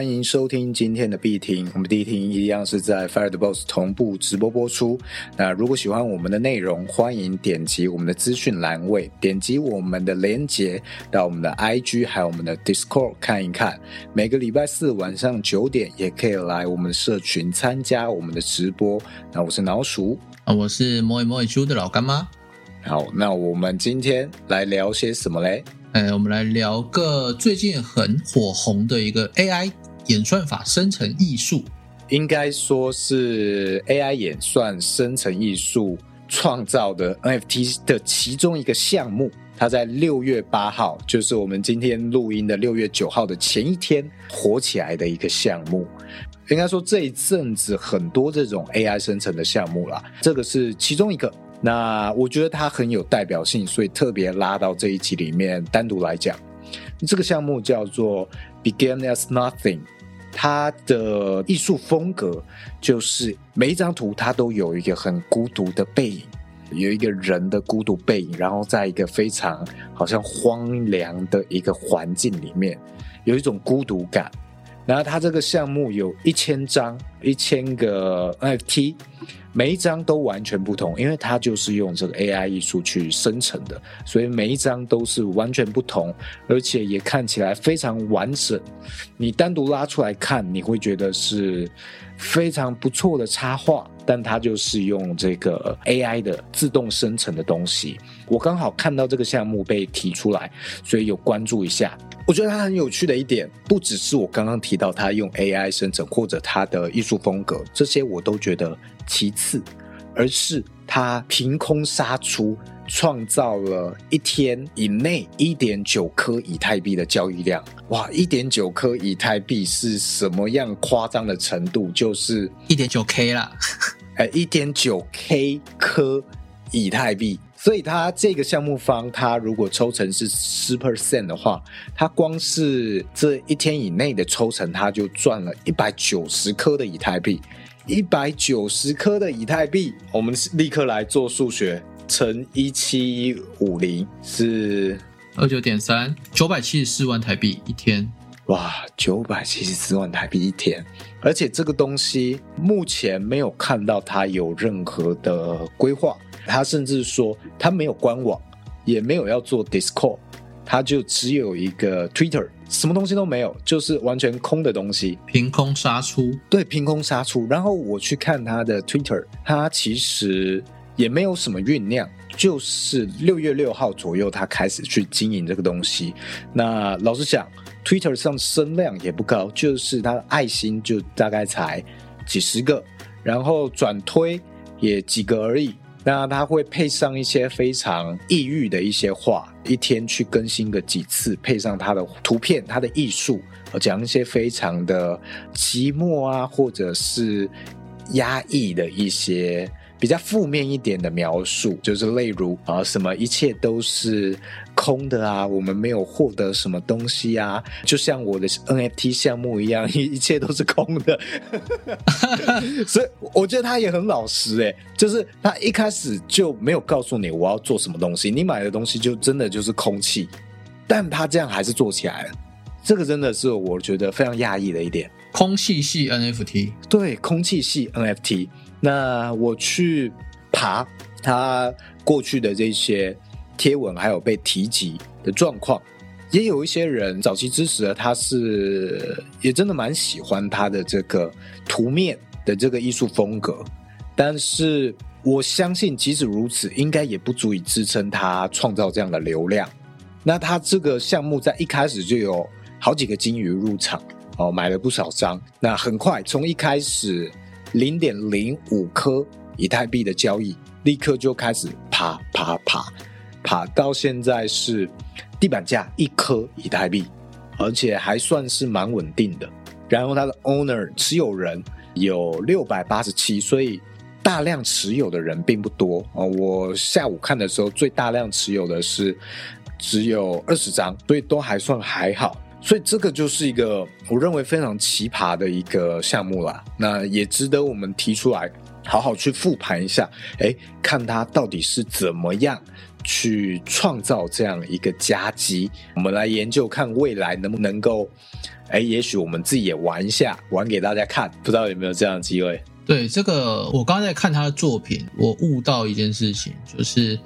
欢迎收听今天的必听。我们第一听一样是在 Fire the Boss 同步直播播出。那如果喜欢我们的内容，欢迎点击我们的资讯栏位，点击我们的连接到我们的 IG 还有我们的 Discord 看一看。每个礼拜四晚上九点也可以来我们社群参加我们的直播。那我是老鼠啊，我是摸一摸一猪的老干妈。好，那我们今天来聊些什么嘞？呃，我们来聊个最近很火红的一个 AI 演算法生成艺术，应该说是 AI 演算生成艺术创造的 NFT 的其中一个项目。它在六月八号，就是我们今天录音的六月九号的前一天火起来的一个项目。应该说这一阵子很多这种 AI 生成的项目啦，这个是其中一个。那我觉得它很有代表性，所以特别拉到这一集里面单独来讲。这个项目叫做 Begin as Nothing，他的艺术风格就是每一张图他都有一个很孤独的背影，有一个人的孤独背影，然后在一个非常好像荒凉的一个环境里面，有一种孤独感。然后他这个项目有一千张，一千个 NFT。每一张都完全不同，因为它就是用这个 AI 艺术去生成的，所以每一张都是完全不同，而且也看起来非常完整。你单独拉出来看，你会觉得是非常不错的插画，但它就是用这个 AI 的自动生成的东西。我刚好看到这个项目被提出来，所以有关注一下。我觉得它很有趣的一点，不只是我刚刚提到它用 AI 生成，或者它的艺术风格，这些我都觉得其次，而是它凭空杀出，创造了一天以内一点九颗以太币的交易量。哇，一点九颗以太币是什么样夸张的程度？就是一点九 K 啦，哎，一点九 K 颗以太币。所以他这个项目方，他如果抽成是十 percent 的话，他光是这一天以内的抽成，他就赚了一百九十颗的以太币。一百九十颗的以太币，我们立刻来做数学，乘一七五零是二九点三，九百七十四万台币一天。哇，九百七十四万台币一天，而且这个东西目前没有看到它有任何的规划。它甚至说它没有官网，也没有要做 Discord，他就只有一个 Twitter，什么东西都没有，就是完全空的东西，凭空杀出。对，凭空杀出。然后我去看他的 Twitter，他其实也没有什么酝酿，就是六月六号左右他开始去经营这个东西。那老实讲，Twitter 上声量也不高，就是他的爱心就大概才几十个，然后转推也几个而已。那他会配上一些非常抑郁的一些话，一天去更新个几次，配上他的图片、他的艺术，讲一些非常的寂寞啊，或者是压抑的一些。比较负面一点的描述，就是例如啊，什么一切都是空的啊，我们没有获得什么东西啊，就像我的 NFT 项目一样，一 一切都是空的。所以我觉得他也很老实哎，就是他一开始就没有告诉你我要做什么东西，你买的东西就真的就是空气，但他这样还是做起来了，这个真的是我觉得非常讶异的一点。空气系 NFT，对，空气系 NFT。那我去爬他过去的这些贴文，还有被提及的状况，也有一些人早期支持的，他是也真的蛮喜欢他的这个图面的这个艺术风格，但是我相信，即使如此，应该也不足以支撑他创造这样的流量。那他这个项目在一开始就有好几个金鱼入场哦，买了不少张。那很快从一开始。零点零五颗以太币的交易，立刻就开始爬爬爬，爬到现在是地板价一颗以太币，而且还算是蛮稳定的。然后它的 owner 持有人有六百八十七，所以大量持有的人并不多啊。我下午看的时候，最大量持有的是只有二十张，所以都还算还好。所以这个就是一个我认为非常奇葩的一个项目啦，那也值得我们提出来，好好去复盘一下，哎，看它到底是怎么样去创造这样一个佳绩。我们来研究看未来能不能够，哎，也许我们自己也玩一下，玩给大家看，不知道有没有这样的机会？对这个，我刚刚在看他的作品，我悟到一件事情，就是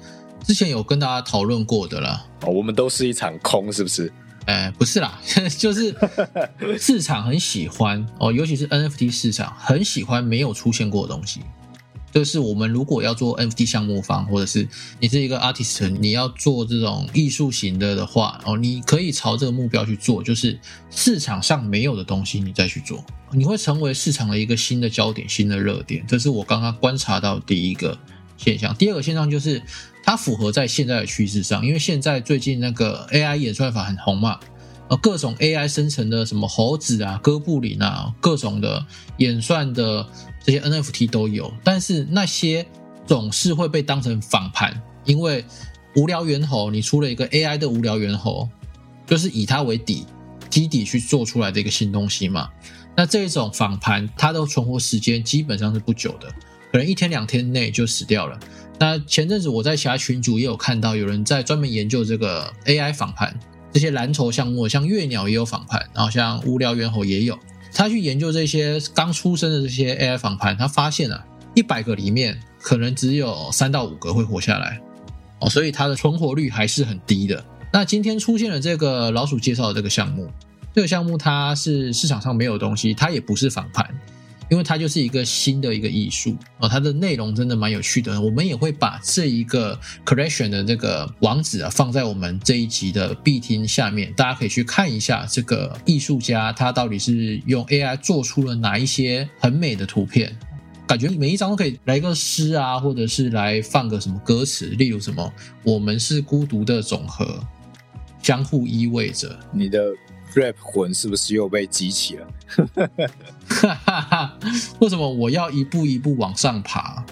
之前有跟大家讨论过的啦。哦，我们都是一场空，是不是？哎，不是啦，就是市场很喜欢哦，尤其是 NFT 市场很喜欢没有出现过的东西。就是我们如果要做 NFT 项目方，或者是你是一个 artist，你要做这种艺术型的的话，哦，你可以朝这个目标去做，就是市场上没有的东西，你再去做，你会成为市场的一个新的焦点、新的热点。这是我刚刚观察到第一个现象。第二个现象就是它符合在现在的趋势上，因为现在最近那个 AI 演算法很红嘛，呃，各种 AI 生成的什么猴子啊、哥布林啊，各种的演算的。这些 NFT 都有，但是那些总是会被当成仿盘，因为无聊猿猴，你出了一个 AI 的无聊猿猴，就是以它为底基底去做出来的一个新东西嘛。那这种仿盘，它的存活时间基本上是不久的，可能一天两天内就死掉了。那前阵子我在其他群组也有看到有人在专门研究这个 AI 仿盘，这些蓝筹项目，像月鸟也有仿盘，然后像无聊猿猴也有。他去研究这些刚出生的这些 AI 访盘，他发现啊，一百个里面可能只有三到五个会活下来，哦，所以它的存活率还是很低的。那今天出现了这个老鼠介绍的这个项目，这个项目它是市场上没有东西，它也不是访盘。因为它就是一个新的一个艺术啊，它的内容真的蛮有趣的。我们也会把这一个 collection 的这个网址啊放在我们这一集的必听下面，大家可以去看一下这个艺术家他到底是用 AI 做出了哪一些很美的图片。感觉每一张都可以来个诗啊，或者是来放个什么歌词，例如什么“我们是孤独的总和，相互依偎着”。你的。Rap 魂是不是又被激起了？为什么我要一步一步往上爬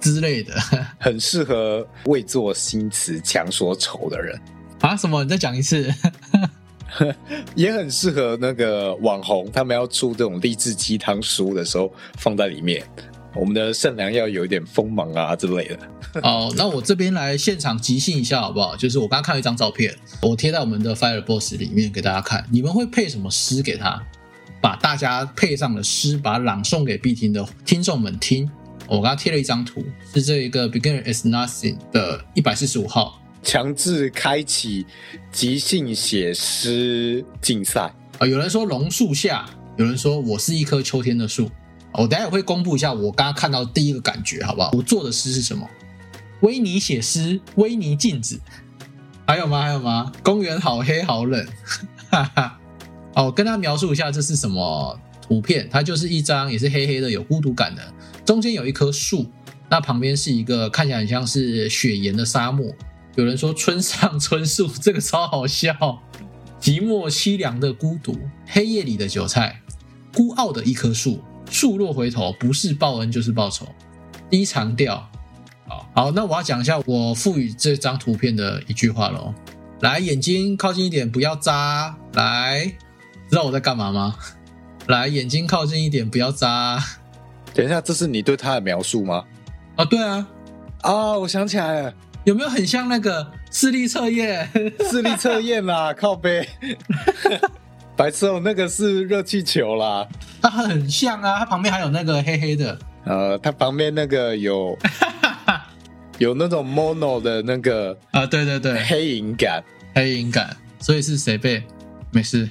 之类的？很适合未做新词强说愁的人啊！什么？你再讲一次？也很适合那个网红，他们要出这种励志鸡汤书的时候放在里面。我们的善良要有一点锋芒啊之类的。哦，那我这边来现场即兴一下好不好？就是我刚刚看了一张照片，我贴在我们的 Fireboss 里面给大家看。你们会配什么诗给他？把大家配上的诗，把它朗诵给必听的听众们听。我刚刚贴了一张图，是这一个 Beginner is Nothing 的一百四十五号，强制开启即兴写诗竞赛啊！有人说榕树下，有人说我是一棵秋天的树。我等下会公布一下我刚刚看到第一个感觉，好不好？我做的诗是什么？维尼写诗，维尼镜子，还有吗？还有吗？公园好黑好冷，哈哈。哦，跟他描述一下这是什么图片？它就是一张也是黑黑的，有孤独感的，中间有一棵树，那旁边是一个看起来很像是雪岩的沙漠。有人说村上春树，这个超好笑。寂寞凄凉的孤独，黑夜里的韭菜，孤傲的一棵树。树落回头，不是报恩就是报仇。低长调，好好，那我要讲一下我赋予这张图片的一句话喽。来，眼睛靠近一点，不要眨。来，知道我在干嘛吗？来，眼睛靠近一点，不要眨。等一下，这是你对他的描述吗？啊，对啊。啊，我想起来了，有没有很像那个视力测验？视力测验啦，靠背。白痴哦，那个是热气球啦，它很像啊，它旁边还有那个黑黑的，呃，它旁边那个有 有那种 mono 的那个啊，对对对，黑影感，黑影感，所以是谁被？没事，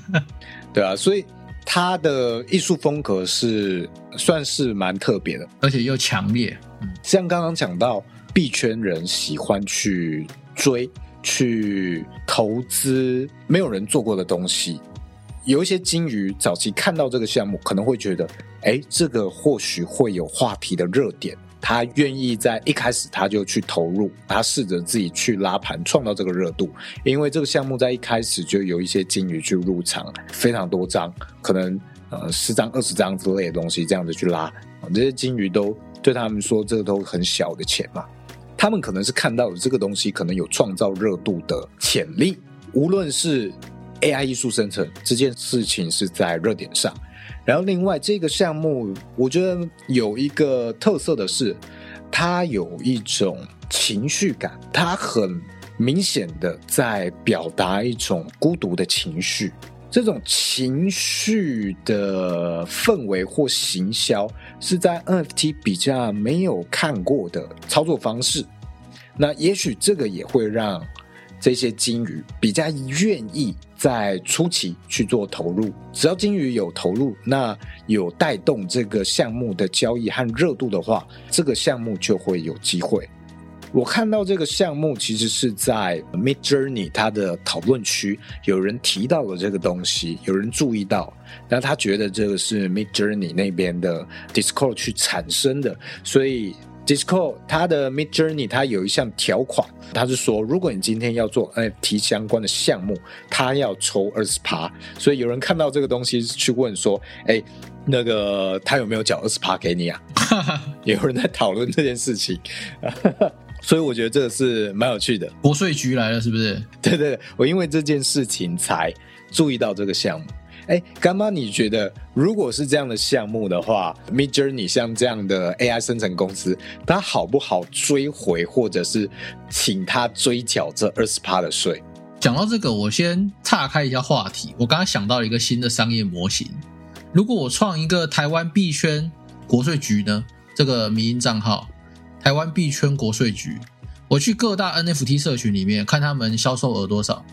对啊，所以他的艺术风格是算是蛮特别的，而且又强烈，像刚刚讲到币圈人喜欢去追。去投资没有人做过的东西，有一些金鱼早期看到这个项目，可能会觉得，哎，这个或许会有话题的热点，他愿意在一开始他就去投入，他试着自己去拉盘，创造这个热度。因为这个项目在一开始就有一些金鱼去入场，非常多张，可能呃十张、二十张之类的东西，这样子去拉，这些金鱼都对他们说，这都很小的钱嘛。他们可能是看到了这个东西可能有创造热度的潜力，无论是 AI 艺术生成这件事情是在热点上，然后另外这个项目我觉得有一个特色的是，它有一种情绪感，它很明显的在表达一种孤独的情绪。这种情绪的氛围或行销，是在 NFT 比较没有看过的操作方式。那也许这个也会让这些金鱼比较愿意在初期去做投入。只要金鱼有投入，那有带动这个项目的交易和热度的话，这个项目就会有机会。我看到这个项目其实是在 Mid Journey 它的讨论区，有人提到了这个东西，有人注意到，那他觉得这个是 Mid Journey 那边的 Discord 去产生的，所以 Discord 它的 Mid Journey 它有一项条款，它是说，如果你今天要做 NFT 相关的项目，它要抽二十趴，所以有人看到这个东西去问说，哎，那个他有没有缴二十趴给你啊？有人在讨论这件事情。所以我觉得这个是蛮有趣的。国税局来了，是不是？对对对，我因为这件事情才注意到这个项目。哎，干妈，你觉得如果是这样的项目的话，Mid Journey 像这样的 AI 生成公司，它好不好追回，或者是请他追缴这二十趴的税？讲到这个，我先岔开一下话题。我刚刚想到了一个新的商业模型。如果我创一个台湾币圈国税局呢？这个民营账号。台湾币圈国税局，我去各大 NFT 社群里面看他们销售额多少，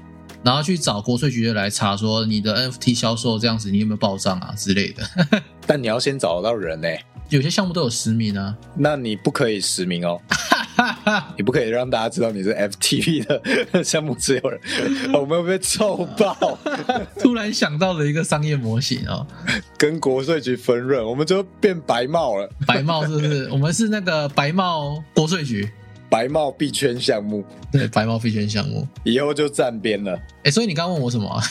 然后去找国税局的来查，说你的 NFT 销售这样子，你有没有报账啊之类的。但你要先找得到人呢，有些项目都有实名啊，那你不可以实名哦，你不可以让大家知道你是 FTP 的项目持有人，我们会被臭爆。突然想到了一个商业模型哦，跟国税局分润，我们就变白帽了。白帽是不是？我们是那个白帽国税局，白帽币圈项目。对，白帽币圈项目，以后就站边了。哎，所以你刚问我什么？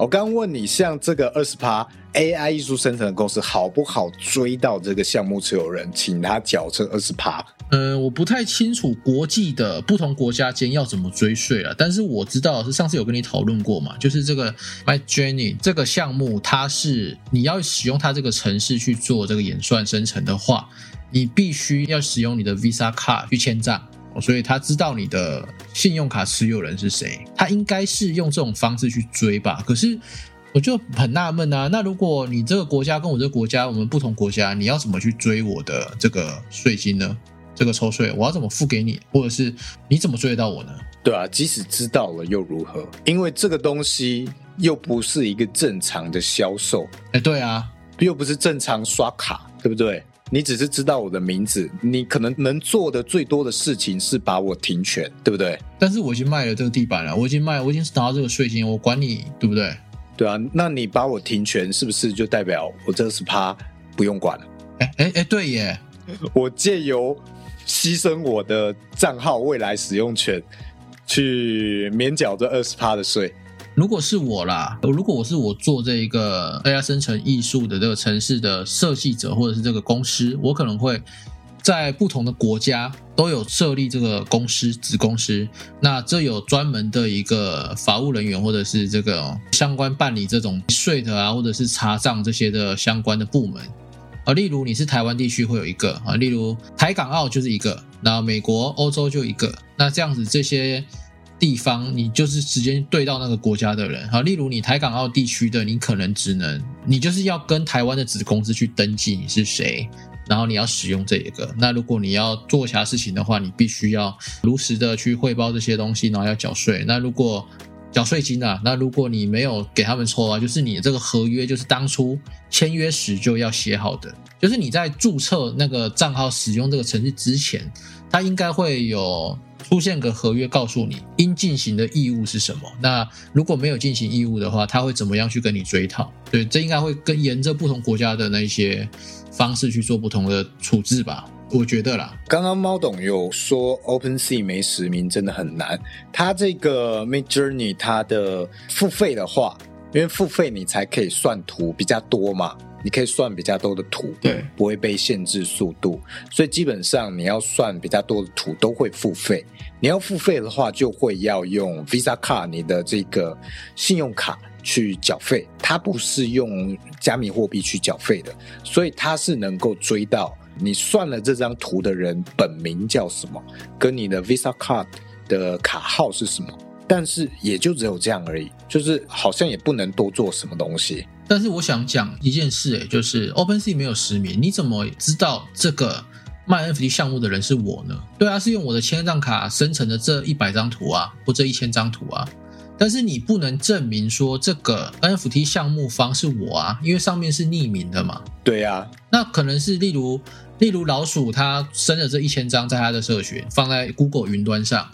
我刚问你，像这个二十趴 AI 艺术生成的公司，好不好追到这个项目持有人，请他缴这二十趴？嗯，我不太清楚国际的不同国家间要怎么追税了，但是我知道是上次有跟你讨论过嘛，就是这个 My Journey 这个项目，它是你要使用它这个城市去做这个演算生成的话，你必须要使用你的 Visa 卡去签账。所以他知道你的信用卡持有人是谁，他应该是用这种方式去追吧。可是我就很纳闷啊，那如果你这个国家跟我这个国家，我们不同国家，你要怎么去追我的这个税金呢？这个抽税我要怎么付给你，或者是你怎么追得到我呢？对啊，即使知道了又如何？因为这个东西又不是一个正常的销售。哎，对啊，又不是正常刷卡，对不对？你只是知道我的名字，你可能能做的最多的事情是把我停权，对不对？但是我已经卖了这个地板了，我已经卖，我已经拿到这个税金，我管你，对不对？对啊，那你把我停权，是不是就代表我这十趴不用管了？哎哎哎，对耶，我借由牺牲我的账号未来使用权，去免缴这二十趴的税。如果是我啦，如果我是我做这一个 AI 生成艺术的这个城市的设计者，或者是这个公司，我可能会在不同的国家都有设立这个公司子公司。那这有专门的一个法务人员，或者是这个相关办理这种税的啊，或者是查账这些的相关的部门啊。例如你是台湾地区会有一个啊，例如台港澳就是一个，那美国、欧洲就一个。那这样子这些。地方，你就是直接对到那个国家的人啊。例如你台港澳地区的，你可能只能，你就是要跟台湾的子公司去登记你是谁，然后你要使用这一个。那如果你要做其他事情的话，你必须要如实的去汇报这些东西，然后要缴税。那如果缴税金啊，那如果你没有给他们抽啊，就是你这个合约就是当初签约时就要写好的，就是你在注册那个账号使用这个程序之前，它应该会有。出现个合约告诉你应进行的义务是什么？那如果没有进行义务的话，他会怎么样去跟你追讨？对，这应该会跟沿着不同国家的那些方式去做不同的处置吧？我觉得啦。刚刚猫董有说，Open Sea 没实名真的很难。它这个 Mid Journey 它的付费的话，因为付费你才可以算图比较多嘛。你可以算比较多的图，对，不会被限制速度，所以基本上你要算比较多的图都会付费。你要付费的话，就会要用 Visa 卡，你的这个信用卡去缴费，它不是用加密货币去缴费的，所以它是能够追到你算了这张图的人本名叫什么，跟你的 Visa Card 的卡号是什么，但是也就只有这样而已，就是好像也不能多做什么东西。但是我想讲一件事，哎，就是 OpenSea 没有实名，你怎么知道这个卖 NFT 项目的人是我呢？对啊，是用我的千张卡生成的这一百张图啊，或这一千张图啊。但是你不能证明说这个 NFT 项目方是我啊，因为上面是匿名的嘛。对呀，那可能是例如，例如老鼠它生了这一千张在它的社群，放在 Google 云端上，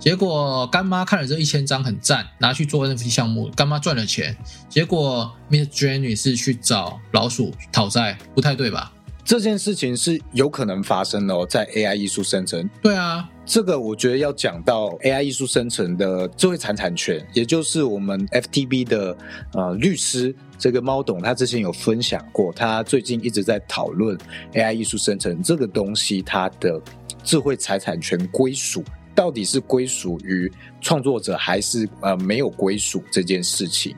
结果干妈看了这一千张很赞，拿去做 NFT 项目，干妈赚了钱。结果 Miss Jane 女士去找老鼠讨债，不太对吧？这件事情是有可能发生的哦，在 AI 艺术生成。对啊，这个我觉得要讲到 AI 艺术生成的智慧财产权，也就是我们 FTB 的呃律师这个猫董，他之前有分享过，他最近一直在讨论 AI 艺术生成这个东西，它的智慧财产权归属到底是归属于创作者，还是呃没有归属这件事情，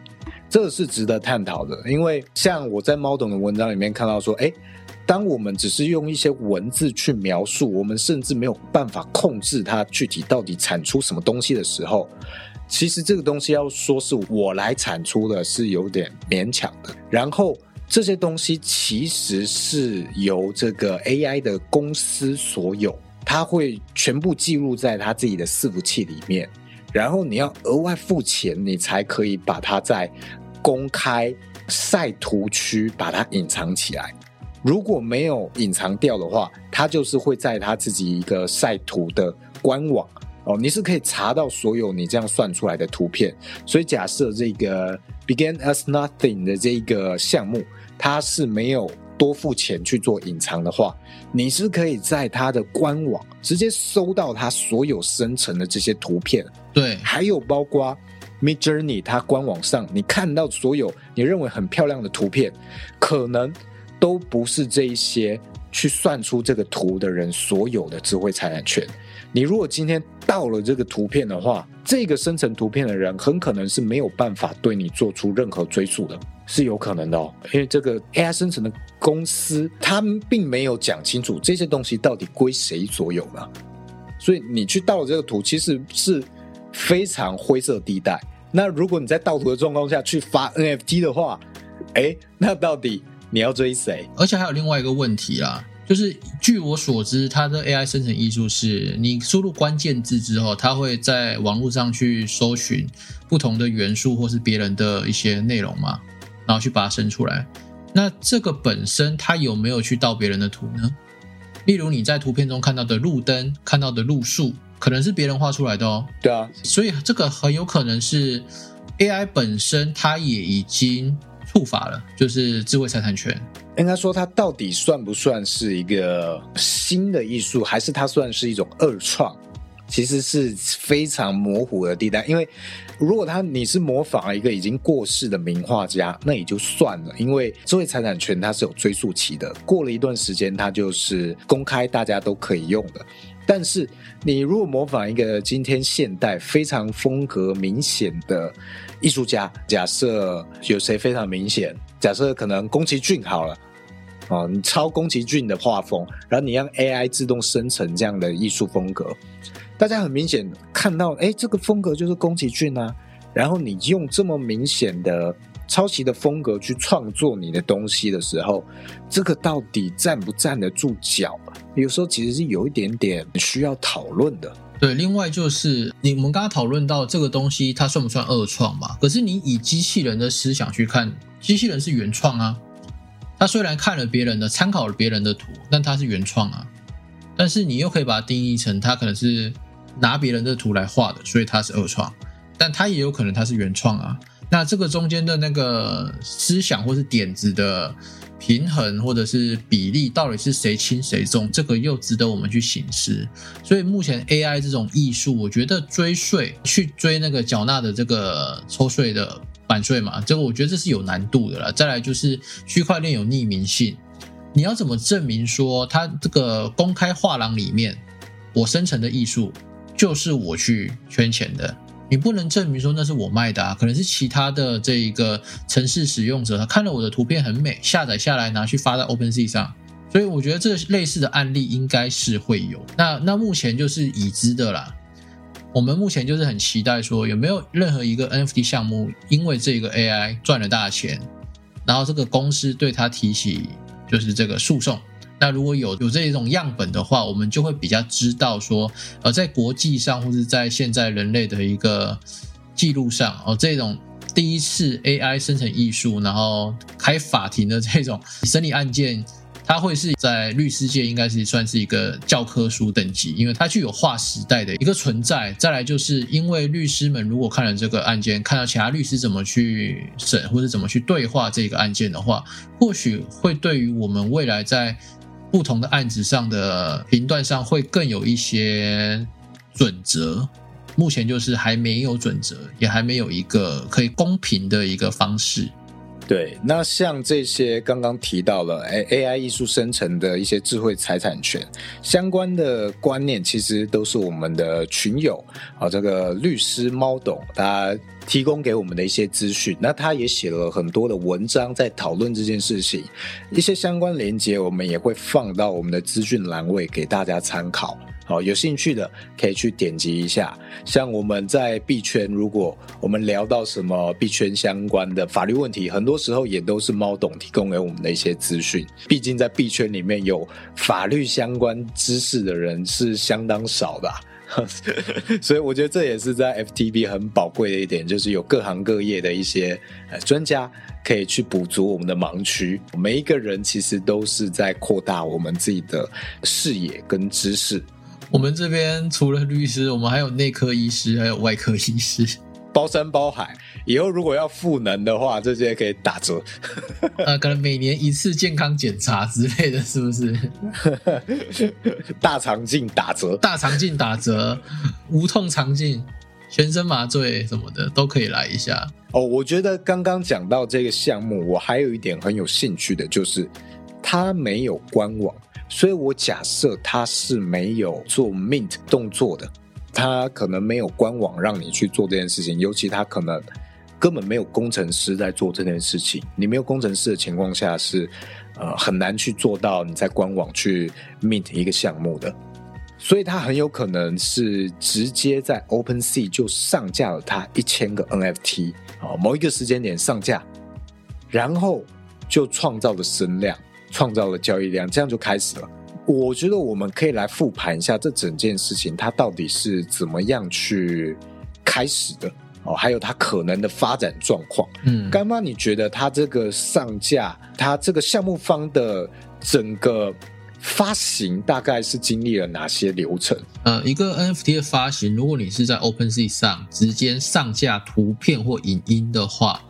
这是值得探讨的。因为像我在猫董的文章里面看到说，哎。当我们只是用一些文字去描述，我们甚至没有办法控制它具体到底产出什么东西的时候，其实这个东西要说是我来产出的，是有点勉强的。然后这些东西其实是由这个 AI 的公司所有，它会全部记录在它自己的伺服器里面，然后你要额外付钱，你才可以把它在公开晒图区把它隐藏起来。如果没有隐藏掉的话，它就是会在他自己一个晒图的官网哦，你是可以查到所有你这样算出来的图片。所以假设这个 Begin as Nothing 的这个项目，它是没有多付钱去做隐藏的话，你是可以在它的官网直接搜到它所有生成的这些图片。对，还有包括 Mid Journey 它官网上你看到所有你认为很漂亮的图片，可能。都不是这一些去算出这个图的人所有的智慧财产权。你如果今天盗了这个图片的话，这个生成图片的人很可能是没有办法对你做出任何追溯的，是有可能的哦。因为这个 AI 生成的公司，他们并没有讲清楚这些东西到底归谁所有呢？所以你去盗了这个图，其实是非常灰色地带。那如果你在盗图的状况下去发 NFT 的话，哎，那到底？你要追谁？而且还有另外一个问题啦，就是据我所知，它的 AI 生成艺术是你输入关键字之后，它会在网络上去搜寻不同的元素或是别人的一些内容嘛，然后去把它生出来。那这个本身它有没有去盗别人的图呢？例如你在图片中看到的路灯、看到的路树，可能是别人画出来的哦。对啊，所以这个很有可能是 AI 本身它也已经。触法了，就是智慧财产权。应该说，它到底算不算是一个新的艺术，还是它算是一种二创？其实是非常模糊的地带。因为如果他你是模仿了一个已经过世的名画家，那也就算了。因为智慧财产权它是有追溯期的，过了一段时间，它就是公开，大家都可以用的。但是你如果模仿一个今天现代非常风格明显的。艺术家，假设有谁非常明显？假设可能宫崎骏好了，哦，你抄宫崎骏的画风，然后你让 AI 自动生成这样的艺术风格，大家很明显看到，哎，这个风格就是宫崎骏啊。然后你用这么明显的抄袭的风格去创作你的东西的时候，这个到底站不站得住脚？有时候其实是有一点点需要讨论的。对，另外就是你们刚刚讨论到这个东西，它算不算二创嘛？可是你以机器人的思想去看，机器人是原创啊。它虽然看了别人的，参考了别人的图，但它是原创啊。但是你又可以把它定义成，它可能是拿别人的图来画的，所以它是二创。但它也有可能它是原创啊。那这个中间的那个思想或是点子的。平衡或者是比例到底是谁轻谁重，这个又值得我们去醒思。所以目前 AI 这种艺术，我觉得追税去追那个缴纳的这个抽税的版税嘛，这个我觉得这是有难度的了。再来就是区块链有匿名性，你要怎么证明说它这个公开画廊里面我生成的艺术就是我去圈钱的？你不能证明说那是我卖的啊，可能是其他的这一个城市使用者，他看了我的图片很美，下载下来拿去发在 OpenSea 上，所以我觉得这类似的案例应该是会有。那那目前就是已知的啦。我们目前就是很期待说有没有任何一个 NFT 项目因为这个 AI 赚了大钱，然后这个公司对他提起就是这个诉讼。那如果有有这种样本的话，我们就会比较知道说，呃，在国际上或者在现在人类的一个记录上，哦，这种。第一次 AI 生成艺术，然后开法庭的这种审理案件，它会是在律师界应该是算是一个教科书等级，因为它具有划时代的一个存在。再来就是因为律师们如果看了这个案件，看到其他律师怎么去审或者怎么去对话这个案件的话，或许会对于我们未来在不同的案子上的评断上会更有一些准则。目前就是还没有准则，也还没有一个可以公平的一个方式。对，那像这些刚刚提到了 A A I 艺术生成的一些智慧财产权相关的观念，其实都是我们的群友啊，这个律师猫董他提供给我们的一些资讯。那他也写了很多的文章在讨论这件事情，一些相关连接我们也会放到我们的资讯栏位给大家参考。好，有兴趣的可以去点击一下。像我们在币圈，如果我们聊到什么币圈相关的法律问题，很多时候也都是猫董提供给我们的一些资讯。毕竟在币圈里面有法律相关知识的人是相当少的，所以我觉得这也是在 FTB 很宝贵的一点，就是有各行各业的一些呃专家可以去补足我们的盲区。每一个人其实都是在扩大我们自己的视野跟知识。我们这边除了律师，我们还有内科医师，还有外科医师，包山包海。以后如果要赋能的话，这些可以打折。呃，可能每年一次健康检查之类的，是不是？大肠镜打折，大肠镜打折，无痛肠镜，全身麻醉什么的都可以来一下。哦，我觉得刚刚讲到这个项目，我还有一点很有兴趣的，就是它没有官网。所以我假设它是没有做 mint 动作的，他可能没有官网让你去做这件事情，尤其他可能根本没有工程师在做这件事情。你没有工程师的情况下，是呃很难去做到你在官网去 mint 一个项目的。所以他很有可能是直接在 Open Sea 就上架了他一千个 NFT 啊，某一个时间点上架，然后就创造了声量。创造了交易量，这样就开始了。我觉得我们可以来复盘一下这整件事情，它到底是怎么样去开始的哦，还有它可能的发展状况。嗯，干妈，你觉得它这个上架，它这个项目方的整个发行大概是经历了哪些流程？呃，一个 NFT 的发行，如果你是在 OpenSea 上直接上架图片或影音的话。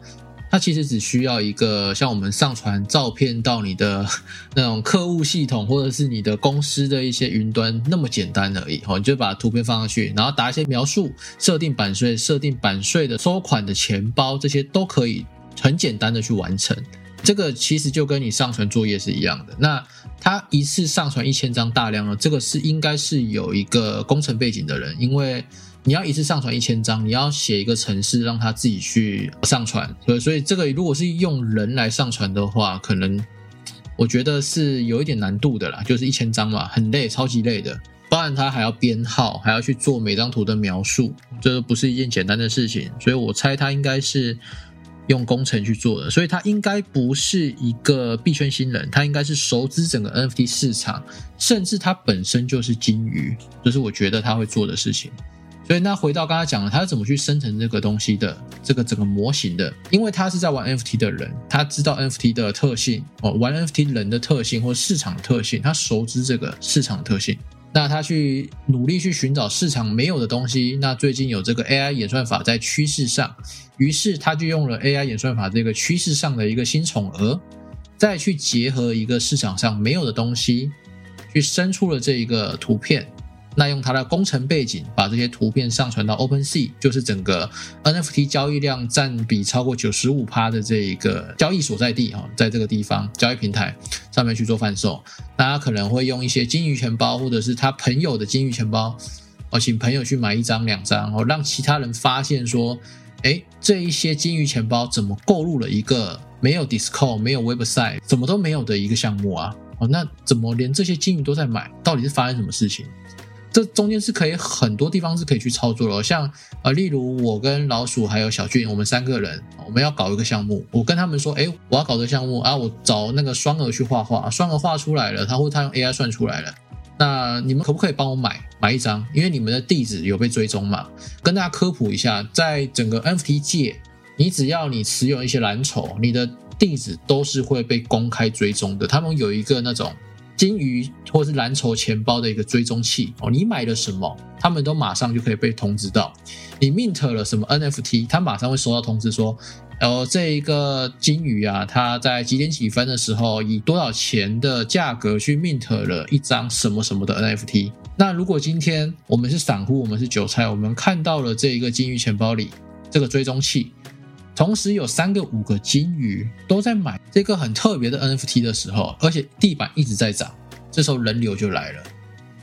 它其实只需要一个像我们上传照片到你的 那种客户系统，或者是你的公司的一些云端那么简单而已。哦，你就把图片放上去，然后打一些描述，设定版税，设定版税的收款的钱包，这些都可以很简单的去完成。这个其实就跟你上传作业是一样的。那它一次上传一千张大量呢，这个是应该是有一个工程背景的人，因为。你要一次上传一千张，你要写一个程式让他自己去上传，所所以这个如果是用人来上传的话，可能我觉得是有一点难度的啦，就是一千张嘛，很累，超级累的。包含他还要编号，还要去做每张图的描述，这不是一件简单的事情。所以我猜他应该是用工程去做的，所以他应该不是一个币圈新人，他应该是熟知整个 NFT 市场，甚至他本身就是金鱼，这是我觉得他会做的事情。所以那回到刚才讲了，他是怎么去生成这个东西的，这个整个模型的？因为他是在玩 NFT 的人，他知道 NFT 的特性哦，玩 NFT 人的特性或市场特性，他熟知这个市场特性。那他去努力去寻找市场没有的东西。那最近有这个 AI 演算法在趋势上，于是他就用了 AI 演算法这个趋势上的一个新宠儿，再去结合一个市场上没有的东西，去生出了这一个图片。那用它的工程背景，把这些图片上传到 OpenSea，就是整个 NFT 交易量占比超过九十五趴的这一个交易所在地哈，在这个地方交易平台上面去做贩售。大家可能会用一些金鱼钱包，或者是他朋友的金鱼钱包，哦，请朋友去买一张两张，哦，让其他人发现说，哎，这一些金鱼钱包怎么购入了一个没有 Discord、没有 Website、怎么都没有的一个项目啊？哦，那怎么连这些金鱼都在买？到底是发生什么事情？这中间是可以很多地方是可以去操作的，像呃，例如我跟老鼠还有小俊，我们三个人，我们要搞一个项目，我跟他们说，哎，我要搞个项目啊，我找那个双鹅去画画，双鹅画出来了，他或他用 AI 算出来了，那你们可不可以帮我买买一张？因为你们的地址有被追踪嘛？跟大家科普一下，在整个 NFT 界，你只要你持有一些蓝筹，你的地址都是会被公开追踪的，他们有一个那种。金鱼或是蓝筹钱包的一个追踪器哦，你买了什么，他们都马上就可以被通知到。你 mint 了什么 NFT，他马上会收到通知说，哦，这一个金鱼啊，它在几点几分的时候以多少钱的价格去 mint 了一张什么什么的 NFT。那如果今天我们是散户，我们是韭菜，我们看到了这一个金鱼钱包里这个追踪器，同时有三个、五个金鱼都在买这个很特别的 NFT 的时候，而且地板一直在涨。这时候人流就来了，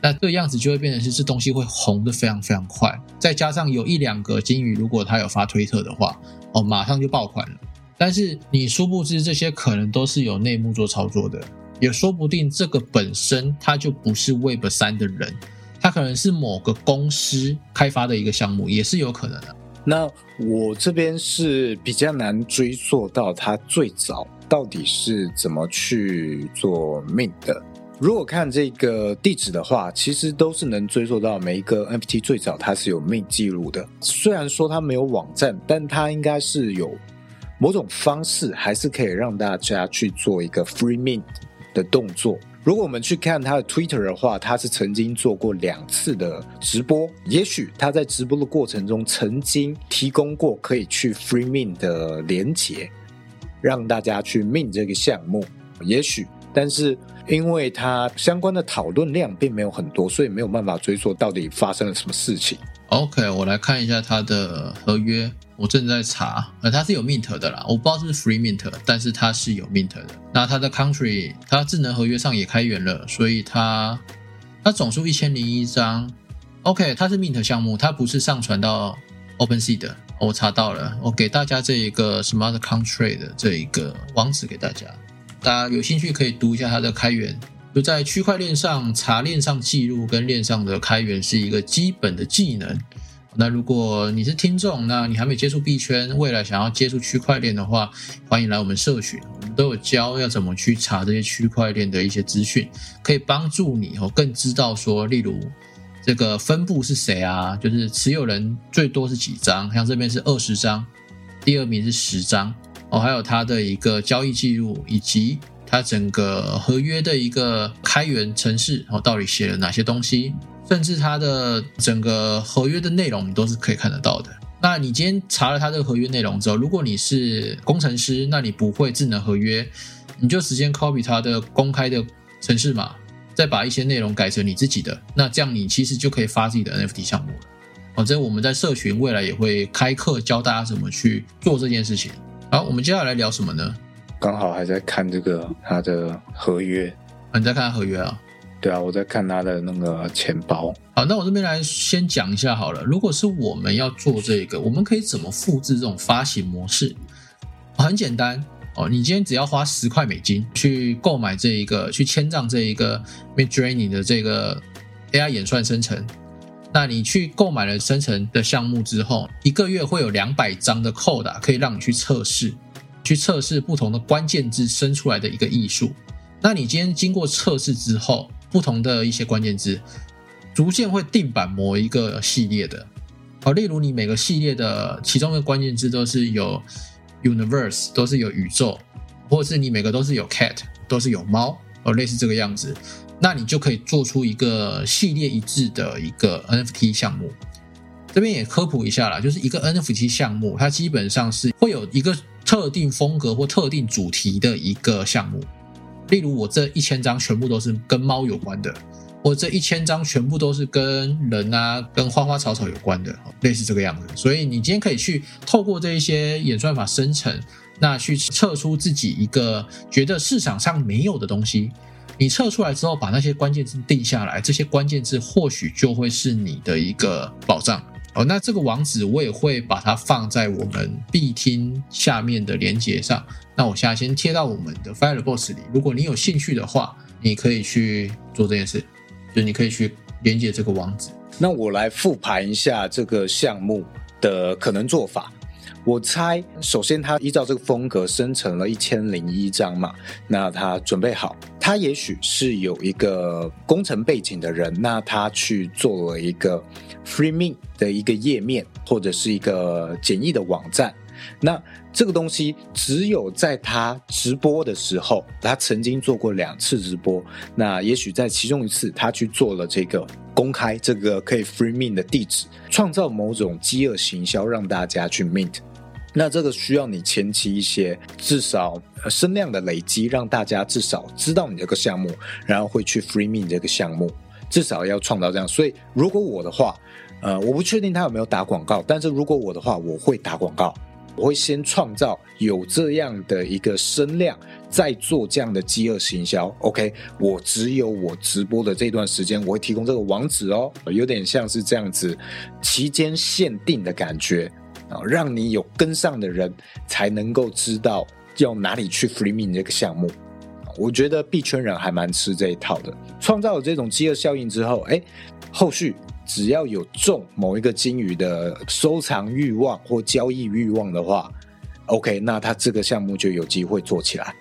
那这样子就会变成是这东西会红的非常非常快，再加上有一两个金鱼，如果他有发推特的话，哦，马上就爆款了。但是你殊不知这些可能都是有内幕做操作的，也说不定这个本身它就不是 Web 三的人，它可能是某个公司开发的一个项目，也是有可能的。那我这边是比较难追溯到它最早到底是怎么去做 mint 的。如果看这个地址的话，其实都是能追溯到每一个 NFT 最早它是有 mint 记录的。虽然说它没有网站，但它应该是有某种方式，还是可以让大家去做一个 free mint 的动作。如果我们去看他的 Twitter 的话，他是曾经做过两次的直播，也许他在直播的过程中曾经提供过可以去 free mint 的连接，让大家去 mint 这个项目，也许。但是，因为它相关的讨论量并没有很多，所以没有办法追溯到底发生了什么事情。OK，我来看一下它的合约，我正在查，呃，它是有 mint 的啦，我不知道是不是 free mint，但是它是有 mint 的。那它的 country，它智能合约上也开源了，所以它它总数一千零一张。OK，它是 mint 项目，它不是上传到 OpenSea 的。我查到了，我给大家这一个 smart country 的这一个网址给大家。大家有兴趣可以读一下它的开源，就在区块链上查链上记录跟链上的开源是一个基本的技能。那如果你是听众，那你还没接触币圈，未来想要接触区块链的话，欢迎来我们社群，我们都有教要怎么去查这些区块链的一些资讯，可以帮助你哦更知道说，例如这个分布是谁啊，就是持有人最多是几张，像这边是二十张，第二名是十张。哦，还有它的一个交易记录，以及它整个合约的一个开源程式，哦，到底写了哪些东西，甚至它的整个合约的内容，你都是可以看得到的。那你今天查了它这个合约内容之后，如果你是工程师，那你不会智能合约，你就直接 copy 它的公开的程式码，再把一些内容改成你自己的，那这样你其实就可以发自己的 NFT 项目了。哦，这我们在社群未来也会开课教大家怎么去做这件事情。好，我们接下来聊什么呢？刚好还在看这个他的合约，你在看合约啊？对啊，我在看他的那个钱包。好，那我这边来先讲一下好了。如果是我们要做这个，我们可以怎么复制这种发行模式？很简单哦，你今天只要花十块美金去购买这一个，去签账这一个 Midjourney 的这个 AI 演算生成。那你去购买了生成的项目之后，一个月会有两百张的 code 可以让你去测试，去测试不同的关键字生出来的一个艺术。那你今天经过测试之后，不同的一些关键字，逐渐会定版某一个系列的。好，例如你每个系列的其中的关键字都是有 universe，都是有宇宙，或者是你每个都是有 cat，都是有猫，哦，类似这个样子。那你就可以做出一个系列一致的一个 NFT 项目。这边也科普一下啦，就是一个 NFT 项目，它基本上是会有一个特定风格或特定主题的一个项目。例如，我这一千张全部都是跟猫有关的，我这一千张全部都是跟人啊、跟花花草草有关的，类似这个样子。所以你今天可以去透过这一些演算法生成，那去测出自己一个觉得市场上没有的东西。你测出来之后，把那些关键字定下来，这些关键字或许就会是你的一个保障哦。那这个网址我也会把它放在我们必听下面的连接上。那我现在先贴到我们的 Fireboss 里，如果你有兴趣的话，你可以去做这件事，就你可以去连接这个网址。那我来复盘一下这个项目的可能做法。我猜，首先他依照这个风格生成了一千零一张嘛，那他准备好，他也许是有一个工程背景的人，那他去做了一个 Free Me 的一个页面，或者是一个简易的网站。那这个东西只有在他直播的时候，他曾经做过两次直播。那也许在其中一次，他去做了这个公开，这个可以 free mint 的地址，创造某种饥饿行销，让大家去 mint。那这个需要你前期一些至少声量的累积，让大家至少知道你这个项目，然后会去 free me 这个项目，至少要创造这样。所以如果我的话，呃，我不确定他有没有打广告，但是如果我的话，我会打广告。我会先创造有这样的一个声量，再做这样的饥饿行销。OK，我只有我直播的这段时间，我会提供这个网址哦，有点像是这样子期间限定的感觉啊，让你有跟上的人才能够知道要哪里去 free me 这个项目。我觉得币圈人还蛮吃这一套的，创造了这种饥饿效应之后，哎，后续。只要有中某一个金鱼的收藏欲望或交易欲望的话，OK，那他这个项目就有机会做起来。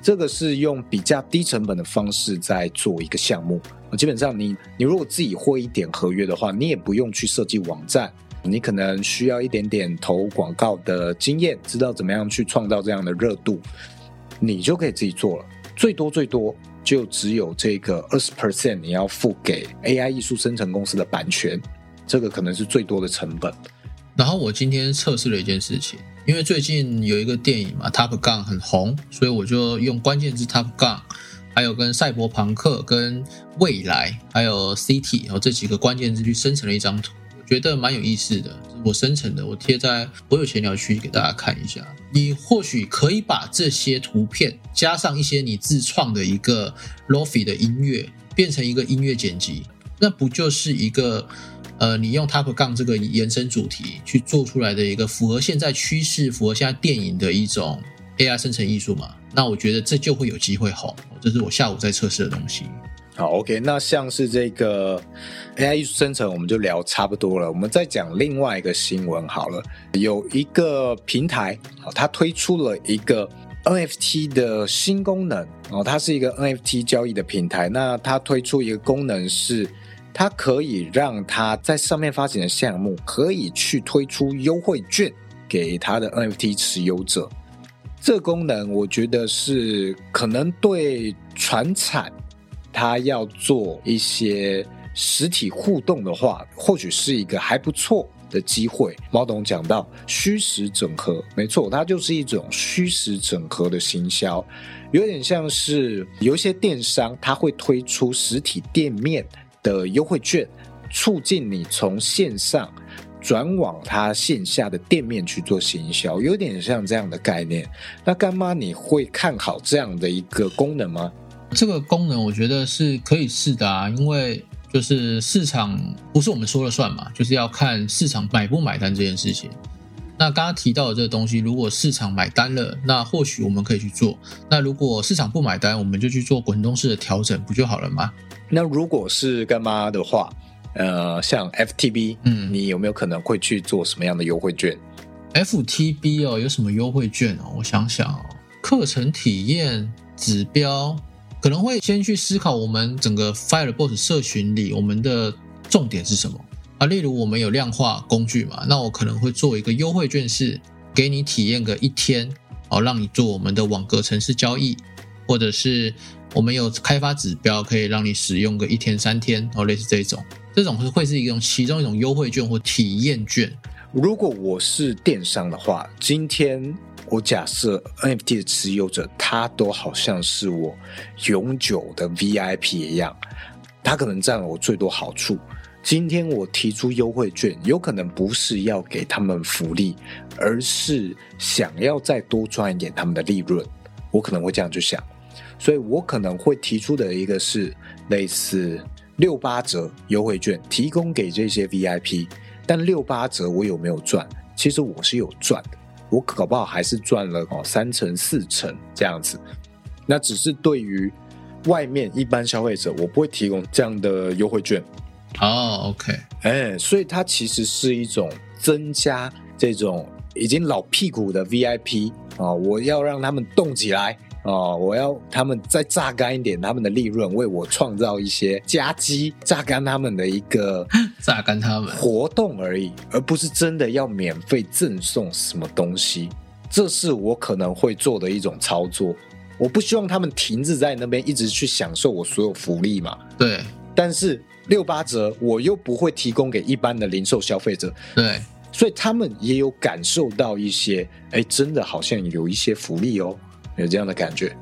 这个是用比较低成本的方式在做一个项目。基本上，你你如果自己会一点合约的话，你也不用去设计网站，你可能需要一点点投广告的经验，知道怎么样去创造这样的热度，你就可以自己做了。最多最多。就只有这个二十 percent 你要付给 AI 艺术生成公司的版权，这个可能是最多的成本。然后我今天测试了一件事情，因为最近有一个电影嘛，Top Gun 很红，所以我就用关键字 Top Gun，还有跟赛博朋克、跟未来，还有 City 然后这几个关键字去生成了一张图。觉得蛮有意思的，我生成的，我贴在我有闲聊区给大家看一下。你或许可以把这些图片加上一些你自创的一个 lofi 的音乐，变成一个音乐剪辑，那不就是一个呃，你用 Top 杠这个延伸主题去做出来的一个符合现在趋势、符合现在电影的一种 AI 生成艺术嘛？那我觉得这就会有机会红。这是我下午在测试的东西。好，OK，那像是这个 AI 艺术生成，我们就聊差不多了。我们再讲另外一个新闻好了。有一个平台，它推出了一个 NFT 的新功能哦，它是一个 NFT 交易的平台。那它推出一个功能是，它可以让它在上面发行的项目可以去推出优惠券给它的 NFT 持有者。这功能我觉得是可能对传产。他要做一些实体互动的话，或许是一个还不错的机会。毛董讲到虚实整合，没错，它就是一种虚实整合的行销，有点像是有一些电商，他会推出实体店面的优惠券，促进你从线上转往他线下的店面去做行销，有点像这样的概念。那干妈，你会看好这样的一个功能吗？这个功能我觉得是可以试的啊，因为就是市场不是我们说了算嘛，就是要看市场买不买单这件事情。那刚刚提到的这个东西，如果市场买单了，那或许我们可以去做；那如果市场不买单，我们就去做滚动式的调整，不就好了吗？那如果是干妈的话，呃，像 FTB，嗯，你有没有可能会去做什么样的优惠券？FTB 哦，有什么优惠券哦？我想想哦，课程体验指标。可能会先去思考我们整个 Fireboss 社群里我们的重点是什么啊？例如我们有量化工具嘛，那我可能会做一个优惠券，是给你体验个一天，哦，让你做我们的网格城市交易，或者是我们有开发指标可以让你使用个一天三天，哦，类似这种，这种会是一种其中一种优惠券或体验券。如果我是电商的话，今天。我假设 NFT 的持有者，他都好像是我永久的 VIP 一样，他可能占了我最多好处。今天我提出优惠券，有可能不是要给他们福利，而是想要再多赚一点他们的利润。我可能会这样去想，所以我可能会提出的一个是类似六八折优惠券，提供给这些 VIP。但六八折我有没有赚？其实我是有赚的。我搞不好还是赚了哦三成四成这样子，那只是对于外面一般消费者我不会提供这样的优惠券。哦，OK，哎，所以它其实是一种增加这种已经老屁股的 VIP 啊，我要让他们动起来啊，我要他们再榨干一点他们的利润，为我创造一些加机，榨干他们的一个 榨干他们活动而已，而不是真的要免费赠送什么东西。这是我可能会做的一种操作。我不希望他们停滞在那边，一直去享受我所有福利嘛。对，但是六八折我又不会提供给一般的零售消费者，对，所以他们也有感受到一些，哎，真的好像有一些福利哦，有这样的感觉。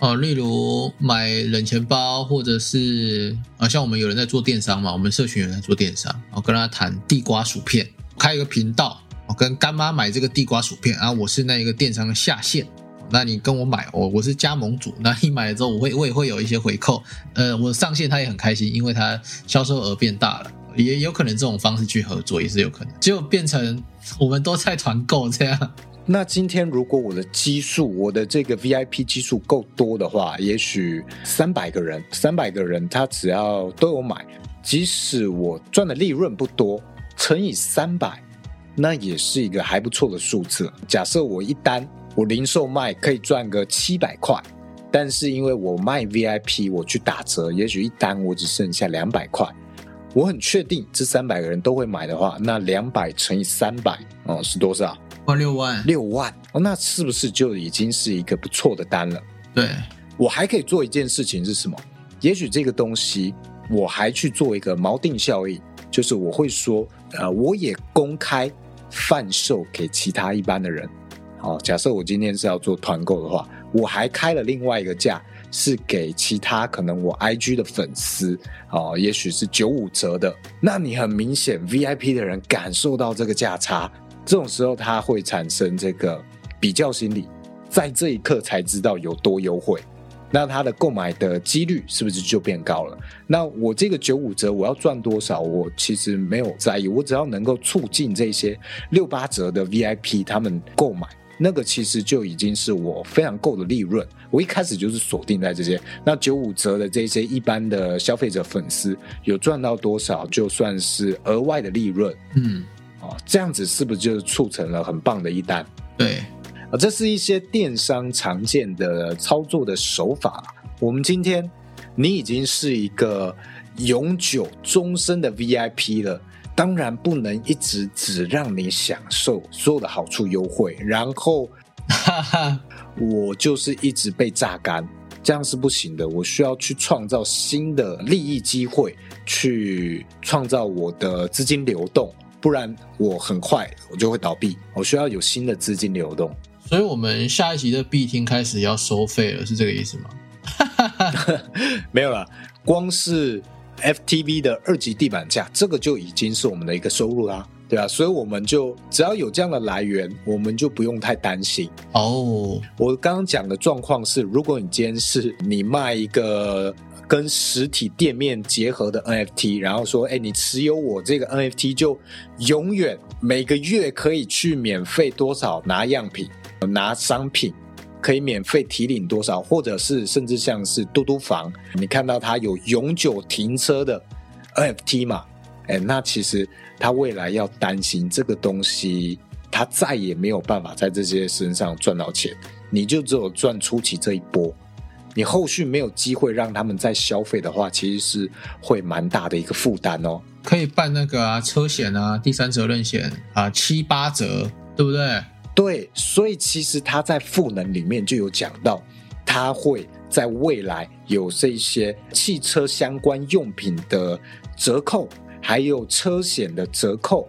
哦，例如买冷钱包，或者是啊，像我们有人在做电商嘛，我们社群有人在做电商，我跟他谈地瓜薯片，开一个频道，我跟干妈买这个地瓜薯片啊，我是那一个电商的下线。那你跟我买，我我是加盟主，那你买了之后，我会我也会有一些回扣。呃，我上线他也很开心，因为他销售额变大了，也有可能这种方式去合作也是有可能，就变成我们都在团购这样。那今天如果我的基数，我的这个 VIP 基数够多的话，也许三百个人，三百个人他只要都有买，即使我赚的利润不多，乘以三百，那也是一个还不错的数字。假设我一单。我零售卖可以赚个七百块，但是因为我卖 VIP，我去打折，也许一单我只剩下两百块。我很确定这三百个人都会买的话，那两百乘以三百哦是多少？万六万，六万哦，那是不是就已经是一个不错的单了？对，我还可以做一件事情是什么？也许这个东西我还去做一个锚定效应，就是我会说，呃，我也公开贩售给其他一般的人。好，假设我今天是要做团购的话，我还开了另外一个价，是给其他可能我 IG 的粉丝，哦，也许是九五折的。那你很明显 VIP 的人感受到这个价差，这种时候他会产生这个比较心理，在这一刻才知道有多优惠，那他的购买的几率是不是就变高了？那我这个九五折我要赚多少？我其实没有在意，我只要能够促进这些六八折的 VIP 他们购买。那个其实就已经是我非常够的利润，我一开始就是锁定在这些。那九五折的这些一般的消费者粉丝有赚到多少，就算是额外的利润。嗯，哦，这样子是不是就促成了很棒的一单？对，啊，这是一些电商常见的操作的手法。我们今天你已经是一个永久终身的 VIP 了。当然不能一直只让你享受所有的好处优惠，然后 我就是一直被榨干，这样是不行的。我需要去创造新的利益机会，去创造我的资金流动，不然我很快我就会倒闭。我需要有新的资金流动。所以，我们下一集的 B 厅开始要收费了，是这个意思吗？没有了，光是。FTV 的二级地板价，这个就已经是我们的一个收入啦，对啊，所以我们就只要有这样的来源，我们就不用太担心哦。我刚刚讲的状况是，如果你今天是你卖一个跟实体店面结合的 NFT，然后说，哎，你持有我这个 NFT 就永远每个月可以去免费多少拿样品、拿商品。可以免费提领多少，或者是甚至像是嘟嘟房，你看到它有永久停车的 NFT 嘛？哎，那其实他未来要担心这个东西，他再也没有办法在这些身上赚到钱，你就只有赚初期这一波，你后续没有机会让他们再消费的话，其实是会蛮大的一个负担哦。可以办那个啊，车险啊，第三责任险啊，七八折，对不对？对，所以其实他在赋能里面就有讲到，他会在未来有这些汽车相关用品的折扣，还有车险的折扣，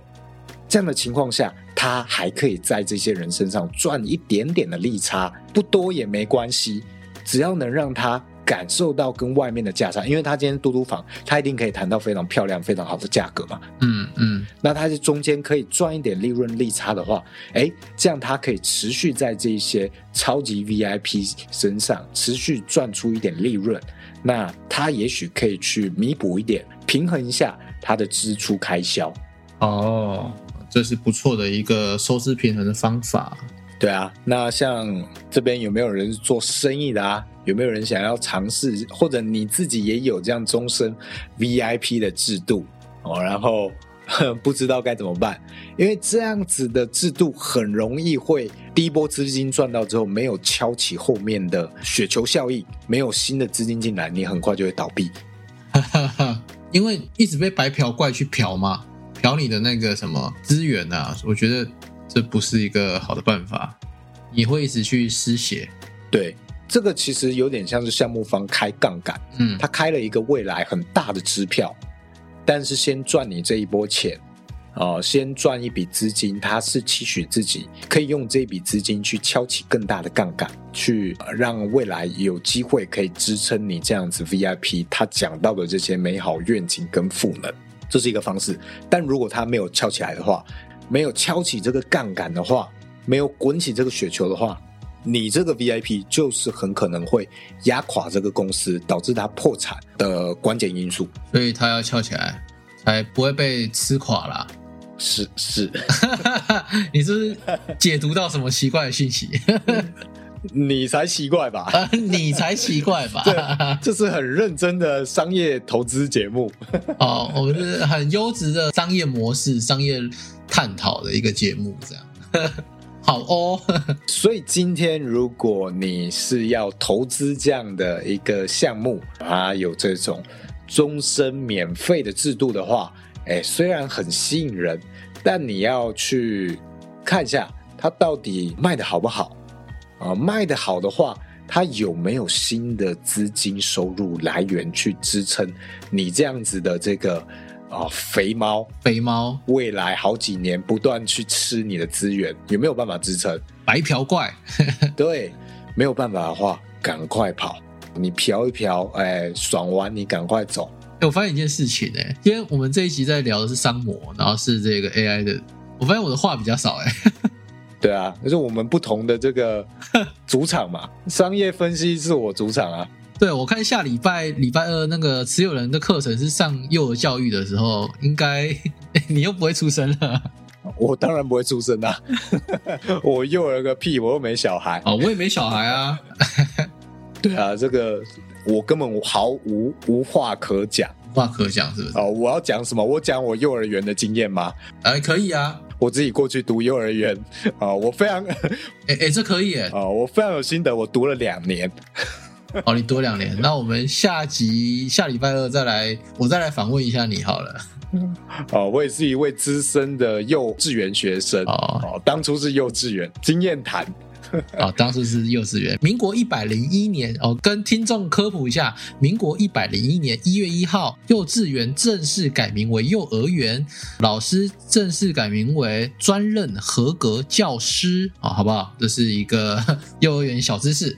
这样的情况下，他还可以在这些人身上赚一点点的利差，不多也没关系，只要能让他。感受到跟外面的价差，因为他今天嘟嘟房，他一定可以谈到非常漂亮、非常好的价格嘛。嗯嗯，那他是中间可以赚一点利润利差的话，哎，这样他可以持续在这一些超级 VIP 身上持续赚出一点利润，那他也许可以去弥补一点，平衡一下他的支出开销。哦，这是不错的一个收支平衡的方法。对啊，那像这边有没有人做生意的啊？有没有人想要尝试，或者你自己也有这样终身 VIP 的制度哦？然后 不知道该怎么办，因为这样子的制度很容易会第一波资金赚到之后，没有敲起后面的雪球效应，没有新的资金进来，你很快就会倒闭。因为一直被白嫖怪去嫖嘛，嫖你的那个什么资源啊，我觉得。这不是一个好的办法，你会一直去失血。对，这个其实有点像是项目方开杠杆，嗯，他开了一个未来很大的支票，但是先赚你这一波钱，哦，先赚一笔资金，他是期许自己可以用这笔资金去敲起更大的杠杆，去让未来有机会可以支撑你这样子 VIP 他讲到的这些美好愿景跟赋能，这是一个方式。但如果他没有敲起来的话，没有敲起这个杠杆的话，没有滚起这个雪球的话，你这个 VIP 就是很可能会压垮这个公司，导致它破产的关键因素。所以它要敲起来，才不会被吃垮啦。是是，你是解读到什么奇怪的信息？你才奇怪吧？你才奇怪吧？这是很认真的商业投资节目哦，我们是很优质的商业模式、商业探讨的一个节目，这样 好哦。所以今天如果你是要投资这样的一个项目啊，有这种终身免费的制度的话，哎，虽然很吸引人，但你要去看一下它到底卖的好不好。啊，卖的好的话，它有没有新的资金收入来源去支撑你这样子的这个啊肥猫？肥猫未来好几年不断去吃你的资源，有没有办法支撑？白嫖怪，对，没有办法的话，赶快跑！你嫖一嫖，哎，爽完你赶快走。哎，我发现一件事情，哎，因为我们这一集在聊的是商模，然后是这个 AI 的，我发现我的话比较少，哎。对啊，就是我们不同的这个主场嘛。商业分析是我主场啊。对，我看下礼拜礼拜二那个持有人的课程是上幼儿教育的时候，应该 你又不会出生了。我当然不会出声啊，我幼儿个屁，我又没小孩。哦，我也没小孩啊。对啊，这个我根本毫无无话可讲，无话可讲是不是？哦，我要讲什么？我讲我幼儿园的经验吗？哎，可以啊。我自己过去读幼儿园啊，我非常，哎哎，这可以哎啊，我非常有心得，我读了两年。哦，你多两年，那我们下集下礼拜二再来，我再来访问一下你好了。哦，我也是一位资深的幼稚园学生哦，当初是幼稚园经验谈。啊，当时是幼稚园。民国一百零一年哦，跟听众科普一下，民国一百零一年一月一号，幼稚园正式改名为幼儿园，老师正式改名为专任合格教师啊，好不好？这是一个 幼儿园小知识，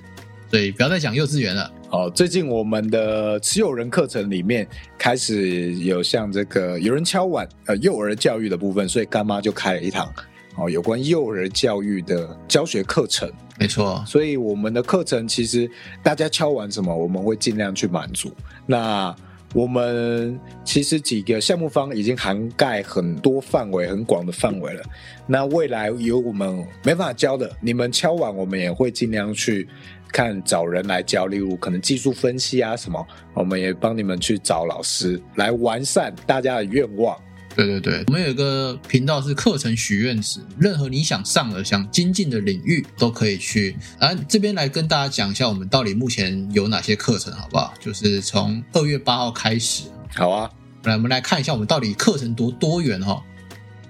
所以不要再讲幼稚园了。好，最近我们的持有人课程里面开始有像这个有人敲碗，呃，幼儿教育的部分，所以干妈就开了一堂。哦，有关幼儿教育的教学课程，没错。所以我们的课程其实大家敲完什么，我们会尽量去满足。那我们其实几个项目方已经涵盖很多范围、很广的范围了。那未来有我们没办法教的，你们敲完，我们也会尽量去看找人来教。例如可能技术分析啊什么，我们也帮你们去找老师来完善大家的愿望。对对对，我们有一个频道是课程许愿池，任何你想上的、想精进的领域都可以去。啊，这边来跟大家讲一下，我们到底目前有哪些课程，好不好？就是从二月八号开始。好啊，来，我们来看一下我们到底课程多多元哈。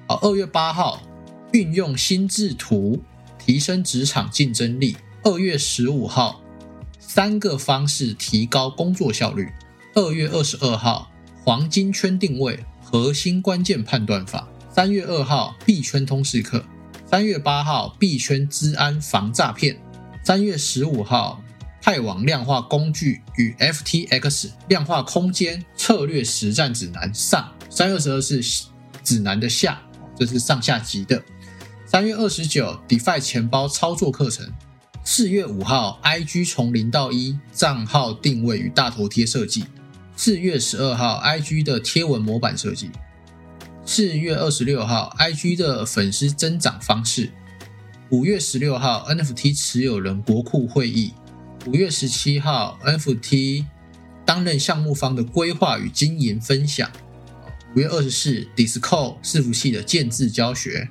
好，二月八号，运用心智图提升职场竞争力。二月十五号，三个方式提高工作效率。二月二十二号，黄金圈定位。核心关键判断法，三月二号币圈通识课，三月八号币圈治安防诈骗，三月十五号派网量化工具与 FTX 量化空间策略实战指南上，三月十二是指南的下，这是上下级的。三月二十九 DeFi 钱包操作课程，四月五号 IG 从零到一账号定位与大头贴设计。四月十二号，IG 的贴文模板设计；四月二十六号，IG 的粉丝增长方式；五月十六号，NFT 持有人国库会议；五月十七号，NFT 担任项目方的规划与经营分享；五月二十四，Discord 伺服器的建制教学；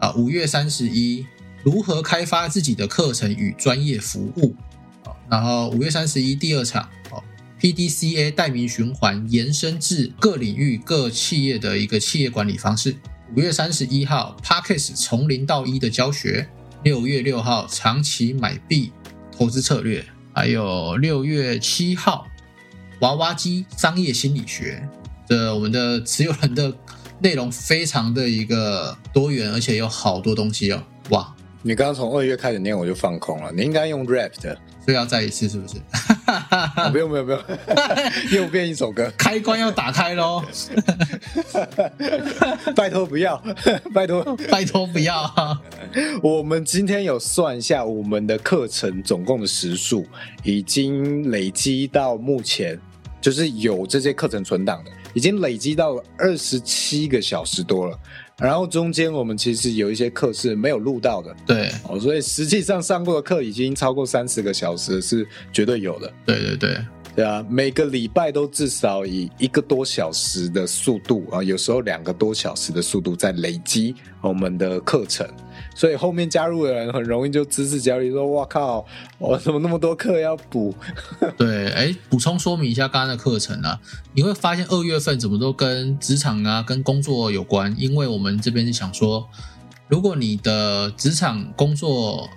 啊，五月三十一，如何开发自己的课程与专业服务；然后五月三十一，第二场，PDCA 代名循环延伸至各领域各企业的一个企业管理方式。五月三十一号 p a r k e s 从零到一的教学；六月六号长期买币投资策略；还有六月七号娃娃机商业心理学。这我们的持有人的内容非常的一个多元，而且有好多东西哦！哇，你刚刚从二月开始念，我就放空了。你应该用 rap 的。所以要再一次是不是？不用不用不用，又变一首歌，开关要打开喽！拜托不要，拜托拜托不要！我们今天有算一下我们的课程总共的时数，已经累积到目前，就是有这些课程存档的，已经累积到二十七个小时多了。然后中间我们其实有一些课是没有录到的，对，哦，所以实际上上过的课已经超过三十个小时，是绝对有的。对对对。对啊，每个礼拜都至少以一个多小时的速度啊，有时候两个多小时的速度在累积我们的课程，所以后面加入的人很容易就知识焦虑，说“哇靠，我怎么那么多课要补？” 对，哎，补充说明一下刚刚的课程啊，你会发现二月份怎么都跟职场啊、跟工作有关，因为我们这边是想说，如果你的职场工作。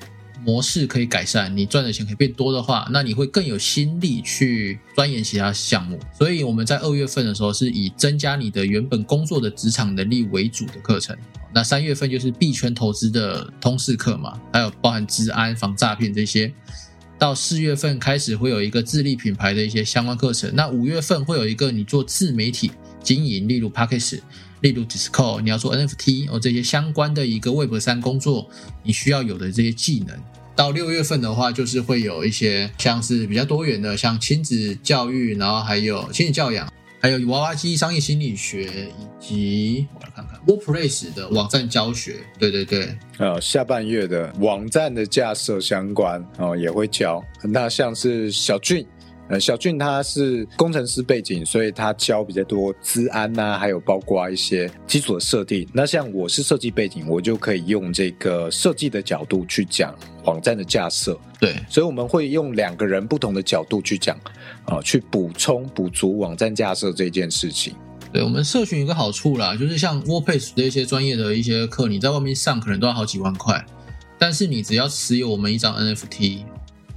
模式可以改善，你赚的钱可以变多的话，那你会更有心力去钻研其他项目。所以我们在二月份的时候是以增加你的原本工作的职场能力为主的课程。那三月份就是币圈投资的通识课嘛，还有包含治安、防诈骗这些。到四月份开始会有一个自立品牌的一些相关课程。那五月份会有一个你做自媒体经营，例如 p a c k a g e 例如 Discord，你要做 NFT 哦这些相关的一个 Web 三工作，你需要有的这些技能。到六月份的话，就是会有一些像是比较多元的，像亲子教育，然后还有亲子教养，还有娃娃机商业心理学，以及我来看看 WordPress 的网站教学。对对对，呃，下半月的网站的架设相关哦也会教。那像是小俊。呃，小俊他是工程师背景，所以他教比较多资安呐，还有包括一些基础的设定。那像我是设计背景，我就可以用这个设计的角度去讲网站的架设。对，所以我们会用两个人不同的角度去讲，啊，去补充补足网站架设这件事情。对我们社群有个好处啦，就是像 WordPress 的一些专业的一些课，你在外面上可能都要好几万块，但是你只要持有我们一张 NFT。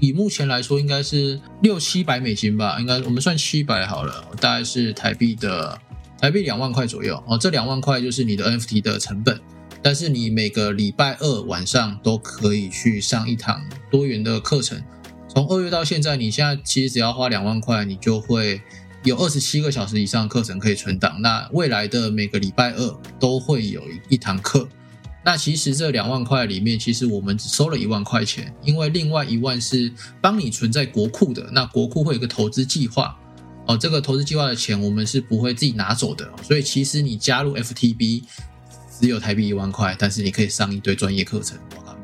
以目前来说，应该是六七百美金吧，应该我们算七百好了，大概是台币的台币两万块左右哦。这两万块就是你的 NFT 的成本，但是你每个礼拜二晚上都可以去上一堂多元的课程。从二月到现在，你现在其实只要花两万块，你就会有二十七个小时以上课程可以存档。那未来的每个礼拜二都会有一堂课。那其实这两万块里面，其实我们只收了一万块钱，因为另外一万是帮你存在国库的。那国库会有个投资计划，哦，这个投资计划的钱我们是不会自己拿走的。所以其实你加入 FTB 只有台币一万块，但是你可以上一堆专业课程，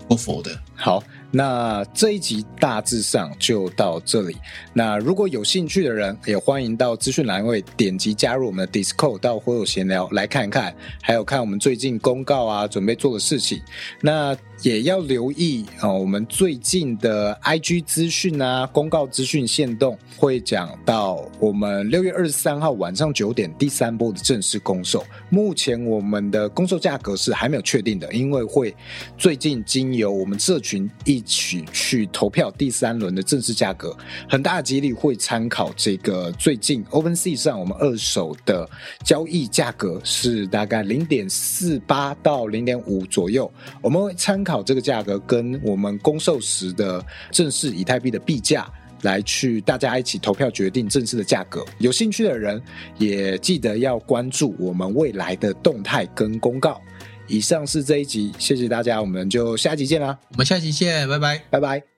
不否的。好。那这一集大致上就到这里。那如果有兴趣的人，也欢迎到资讯栏位点击加入我们的 Discord，到会有闲聊来看看，还有看我们最近公告啊，准备做的事情。那。也要留意啊，我们最近的 IG 资讯啊，公告资讯限动会讲到我们六月二十三号晚上九点第三波的正式公售。目前我们的公售价格是还没有确定的，因为会最近经由我们社群一起去投票第三轮的正式价格，很大的几率会参考这个最近 OpenSea 上我们二手的交易价格是大概零点四八到零点五左右，我们会参考。这个价格跟我们公售时的正式以太币的币价来去，大家一起投票决定正式的价格。有兴趣的人也记得要关注我们未来的动态跟公告。以上是这一集，谢谢大家，我们就下集见啦！我们下集见，拜拜，拜拜。